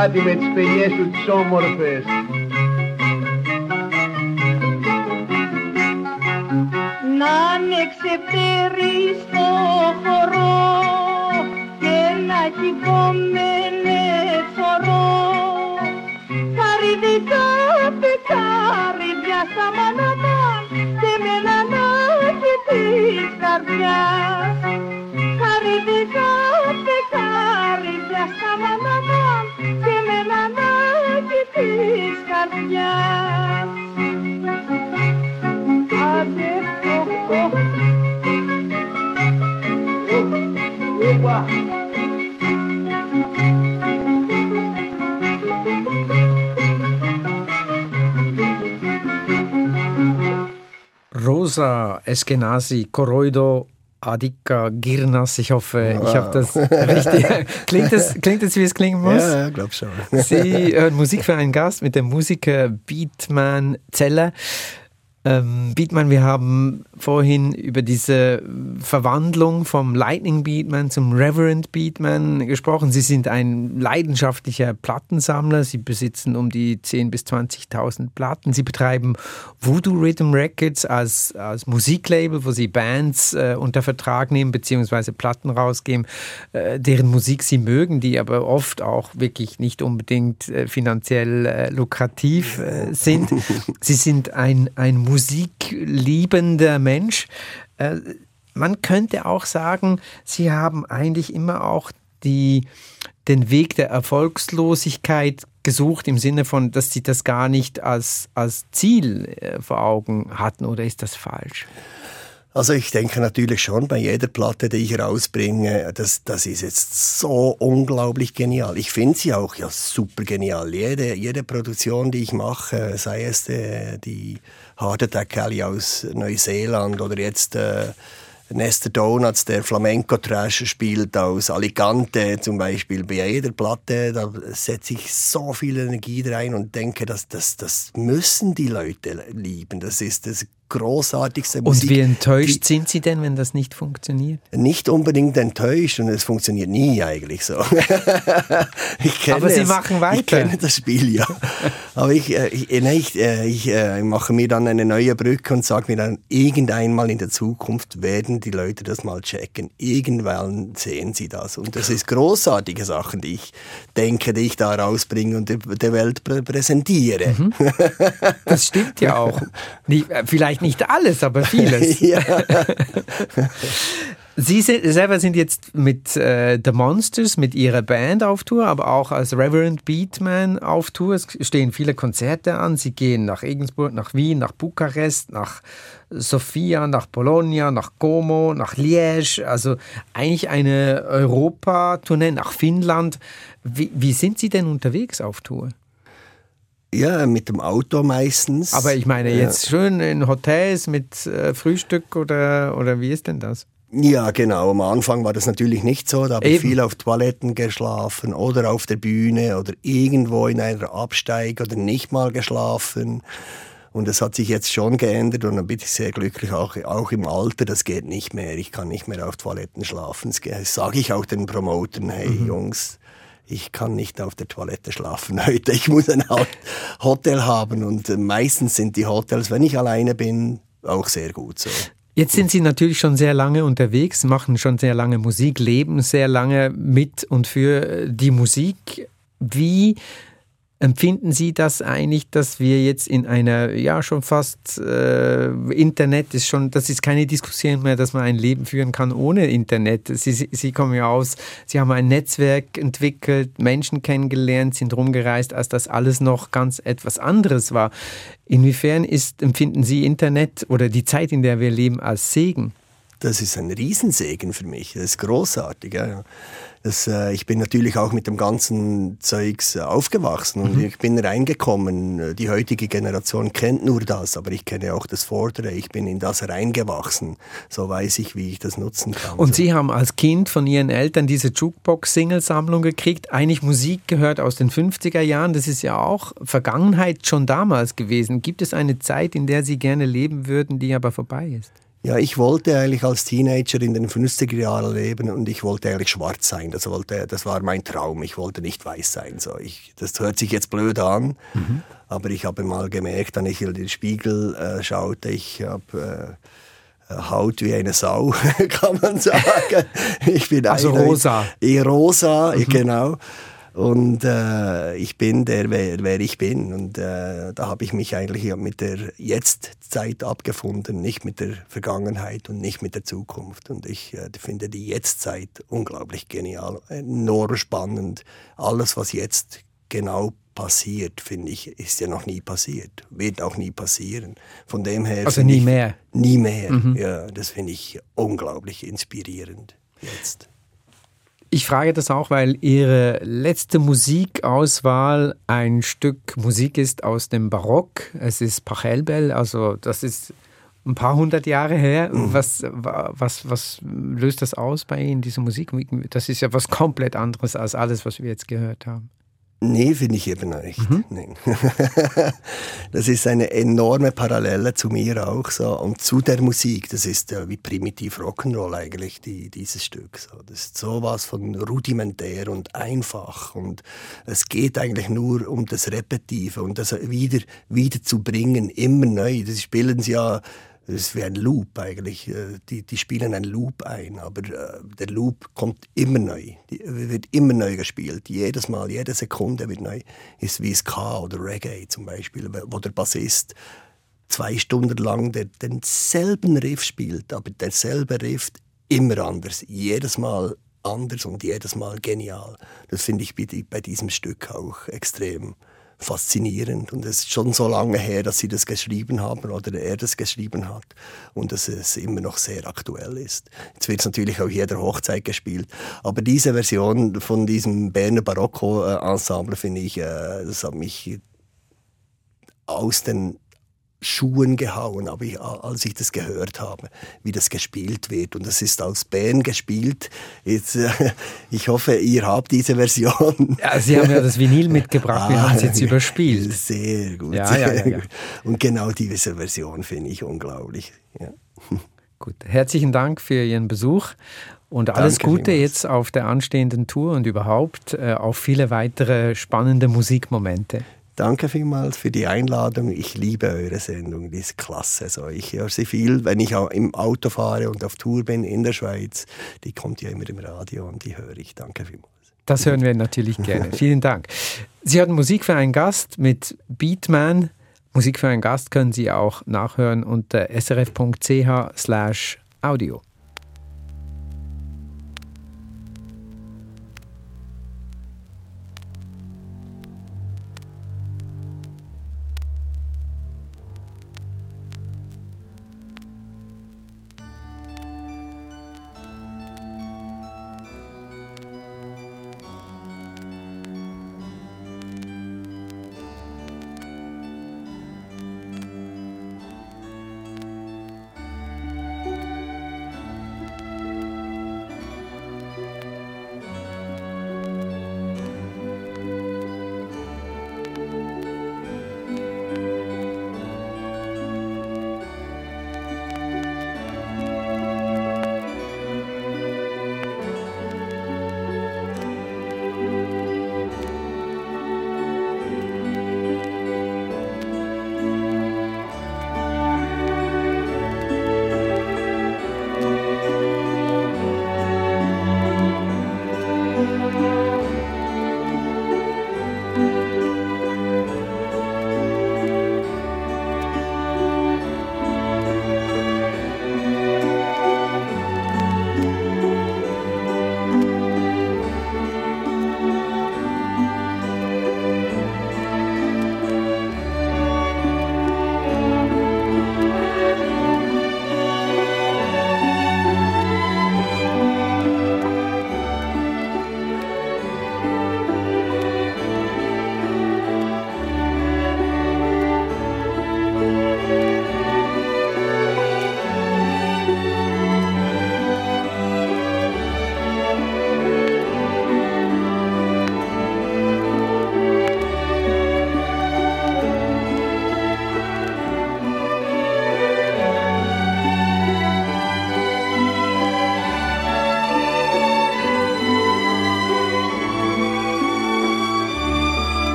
κρεβάτι με τις παιδιές σου τις όμορφες. Να με ξεπτέρει στο χορό και να κυβόμαι λεφορό Καρυδικά πικάριδια στα μανάτα και με να της καρδιάς Καρυδικά πικάριδια στα μανάτα της καρδιάς Άντε, οχ, οχ. Όπα. Rosa Eskenazi, Koroido Adika Girnas. Ich hoffe, ich habe das richtig. [LAUGHS] Klingt das, klingt das, wie es klingen muss? Ja, ja glaube schon. Sie hören Musik für einen Gast mit dem Musiker Beatman Zeller. Ähm, Beatman, wir haben vorhin über diese Verwandlung vom Lightning Beatman zum Reverend Beatman gesprochen. Sie sind ein leidenschaftlicher Plattensammler. Sie besitzen um die 10.000 bis 20.000 Platten. Sie betreiben Voodoo Rhythm Records als, als Musiklabel, wo Sie Bands äh, unter Vertrag nehmen bzw. Platten rausgeben, äh, deren Musik Sie mögen, die aber oft auch wirklich nicht unbedingt äh, finanziell äh, lukrativ äh, sind. [LAUGHS] Sie sind ein, ein musikliebender Mensch. Äh, man könnte auch sagen, Sie haben eigentlich immer auch die, den Weg der Erfolgslosigkeit gesucht im Sinne von, dass Sie das gar nicht als, als Ziel äh, vor Augen hatten oder ist das falsch? Also ich denke natürlich schon bei jeder Platte, die ich rausbringe, das, das ist jetzt so unglaublich genial. Ich finde sie auch ja super genial. Jede, jede Produktion, die ich mache, sei es die, die Heart Attack Alley aus Neuseeland oder jetzt äh, Nestor Donuts, der Flamenco-Trash spielt aus Alicante zum Beispiel. Bei jeder Platte, da setze ich so viel Energie rein und denke, dass das, das müssen die Leute lieben. Das ist das großartigste Musik. Und wie enttäuscht sind Sie denn, wenn das nicht funktioniert? Nicht unbedingt enttäuscht und es funktioniert nie eigentlich so. [LAUGHS] ich Aber Sie es. machen weiter. Ich kenne das Spiel, ja. Aber ich, äh, ich, nein, ich, äh, ich äh, mache mir dann eine neue Brücke und sage mir dann, irgendeinmal in der Zukunft werden die Leute das mal checken. Irgendwann sehen sie das. Und das ist großartige Sachen, die ich denke, die ich da rausbringe und der, Welt prä präsentiere. Mhm. Das stimmt ja [LAUGHS] auch. Äh, vielleicht nicht alles, aber vieles. [LAUGHS] ja. [LAUGHS] Sie se- selber sind jetzt mit äh, The Monsters, mit ihrer Band auf Tour, aber auch als Reverend Beatman auf Tour. Es stehen viele Konzerte an. Sie gehen nach Regensburg, nach Wien, nach Bukarest, nach Sofia, nach Bologna, nach Como, nach Liège. Also eigentlich eine Europatournee nach Finnland. Wie, wie sind Sie denn unterwegs auf Tour? Ja, mit dem Auto meistens. Aber ich meine Ja. jetzt schön in Hotels mit äh, Frühstück oder, oder wie ist denn das? Ja, genau. Am Anfang war das natürlich nicht so. Da habe ich viel auf Toiletten geschlafen oder auf der Bühne oder irgendwo in einer Absteig oder nicht mal geschlafen. Und das hat sich jetzt schon geändert und dann bin ich sehr glücklich, auch, auch im Alter, das geht nicht mehr. Ich kann nicht mehr auf Toiletten schlafen. Das, sage ich auch den Promotern, hey Jungs, ich kann nicht auf der Toilette schlafen [LAUGHS] heute. Ich muss ein Hot- Hotel haben und äh, meistens sind die Hotels, wenn ich alleine bin, auch sehr gut so. Jetzt sind Sie natürlich schon sehr lange unterwegs, machen schon sehr lange Musik, leben sehr lange mit und für äh, die Musik. Wie Empfinden Sie das eigentlich, dass wir jetzt in einer, ja, schon fast äh, Internet ist schon, das ist keine Diskussion mehr, dass man ein Leben führen kann ohne Internet. Sie, Sie kommen ja aus, Sie haben ein Netzwerk entwickelt, Menschen kennengelernt, sind rumgereist, als das alles noch ganz etwas anderes war. Inwiefern ist, empfinden Sie Internet oder die Zeit, in der wir leben, als Segen? Das ist ein Riesensegen für mich. Das ist großartig. Ja. Das, äh, ich bin natürlich auch mit dem ganzen Zeugs äh, aufgewachsen und mhm. ich bin reingekommen. Die heutige Generation kennt nur das, aber ich kenne auch das Vordere. Ich bin in das reingewachsen. So weiß ich, wie ich das nutzen kann. Und Sie haben als Kind von Ihren Eltern diese Jukebox-Single-Sammlung gekriegt, eigentlich Musik gehört aus den 50er Jahren. Das ist ja auch Vergangenheit schon damals gewesen. Gibt es eine Zeit, in der Sie gerne leben würden, die aber vorbei ist? Ja, ich wollte eigentlich als Teenager in den 50er Jahren leben und ich wollte eigentlich schwarz sein. Das, wollte, das war mein Traum. Ich wollte nicht weiß sein. So, ich, das hört sich jetzt blöd an, mhm. aber ich habe mal gemerkt, als ich in den Spiegel äh, schaute, ich habe äh, Haut wie eine Sau, [LAUGHS] kann man sagen. [LAUGHS] Ich bin also rosa. Rosa, mhm. genau. Und äh, ich bin der, wer, wer ich bin. Und äh, da habe ich mich eigentlich mit der Jetztzeit abgefunden, nicht mit der Vergangenheit und nicht mit der Zukunft. Und ich äh, finde die Jetztzeit unglaublich genial, enorm spannend. Alles, was jetzt genau passiert, finde ich, ist ja noch nie passiert, wird auch nie passieren. Von dem her. Also nie ich, mehr. Nie mehr. Mhm. Ja, das finde ich unglaublich inspirierend jetzt. Ich frage das auch, weil Ihre letzte Musikauswahl ein Stück Musik ist aus dem Barock. Es ist Pachelbel, also das ist ein paar hundert Jahre her. Mhm. Was, was, was löst das aus bei Ihnen, diese Musik? Das ist ja was komplett anderes als alles, was wir jetzt gehört haben. Nee, finde ich eben nicht. Mhm. Nee. [LAUGHS] das ist eine enorme Parallele zu mir auch so und zu der Musik. Das ist ja wie primitiv Rock'n'Roll eigentlich, die, dieses Stück. So. Das ist sowas von rudimentär und einfach und es geht eigentlich nur um das Repetitive und das wieder, wieder zu bringen, immer neu. Das spielen sie ja ist wie ein Loop eigentlich. Äh, die, die spielen einen Loop ein, aber äh, der Loop kommt immer neu. Die, wird immer neu gespielt. Jedes Mal, jede Sekunde wird neu. Ist wie Ska oder Reggae zum Beispiel, wo der Bassist zwei Stunden lang der, denselben Riff spielt, aber derselbe Riff immer anders. Jedes Mal anders und jedes Mal genial. Das finde ich bei, bei diesem Stück auch extrem faszinierend. Und es ist schon so lange her, dass sie das geschrieben haben oder er das geschrieben hat und dass es immer noch sehr aktuell ist. Jetzt wird es natürlich auch jeder Hochzeit gespielt. Aber diese Version von diesem Berner Barocco-Ensemble finde ich, äh, das hat mich aus den Schuhen gehauen, aber ich, als ich das gehört habe, wie das gespielt wird. Und das ist aus Bern gespielt. Jetzt, äh, [LAUGHS] ich hoffe, ihr habt diese Version. Ja, Sie haben ja das Vinyl mitgebracht, wir ah, haben es jetzt überspielt. Sehr gut. Ja, sehr ja, ja, gut. Und genau diese Version finde ich unglaublich. [LAUGHS] Gut, herzlichen Dank für Ihren Besuch und alles Danke Gute vielmals. jetzt auf der anstehenden Tour und überhaupt äh, auf viele weitere spannende Musikmomente. Danke vielmals für die Einladung. Ich liebe eure Sendung, die ist klasse. Also ich höre sie viel, wenn ich auch im Auto fahre und auf Tour bin in der Schweiz. Die kommt ja immer im Radio und die höre ich. Danke vielmals. Das hören wir natürlich gerne. [LAUGHS] Vielen Dank. Sie hatten Musik für einen Gast mit Beatman. Musik für einen Gast können Sie auch nachhören unter srf.ch/audio.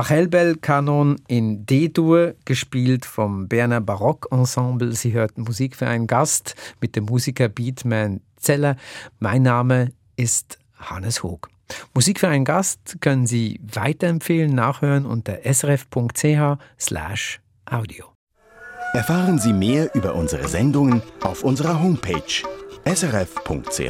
Pachelbel-Kanon in D-Dur, gespielt vom Berner Barockensemble. Sie hört Musik für einen Gast mit dem Musiker Beatman Zeller. Mein Name ist Hannes Hoog. Musik für einen Gast können Sie weiterempfehlen, nachhören unter srf.ch audio. Erfahren Sie mehr über unsere Sendungen auf unserer Homepage srf.ch-kultur.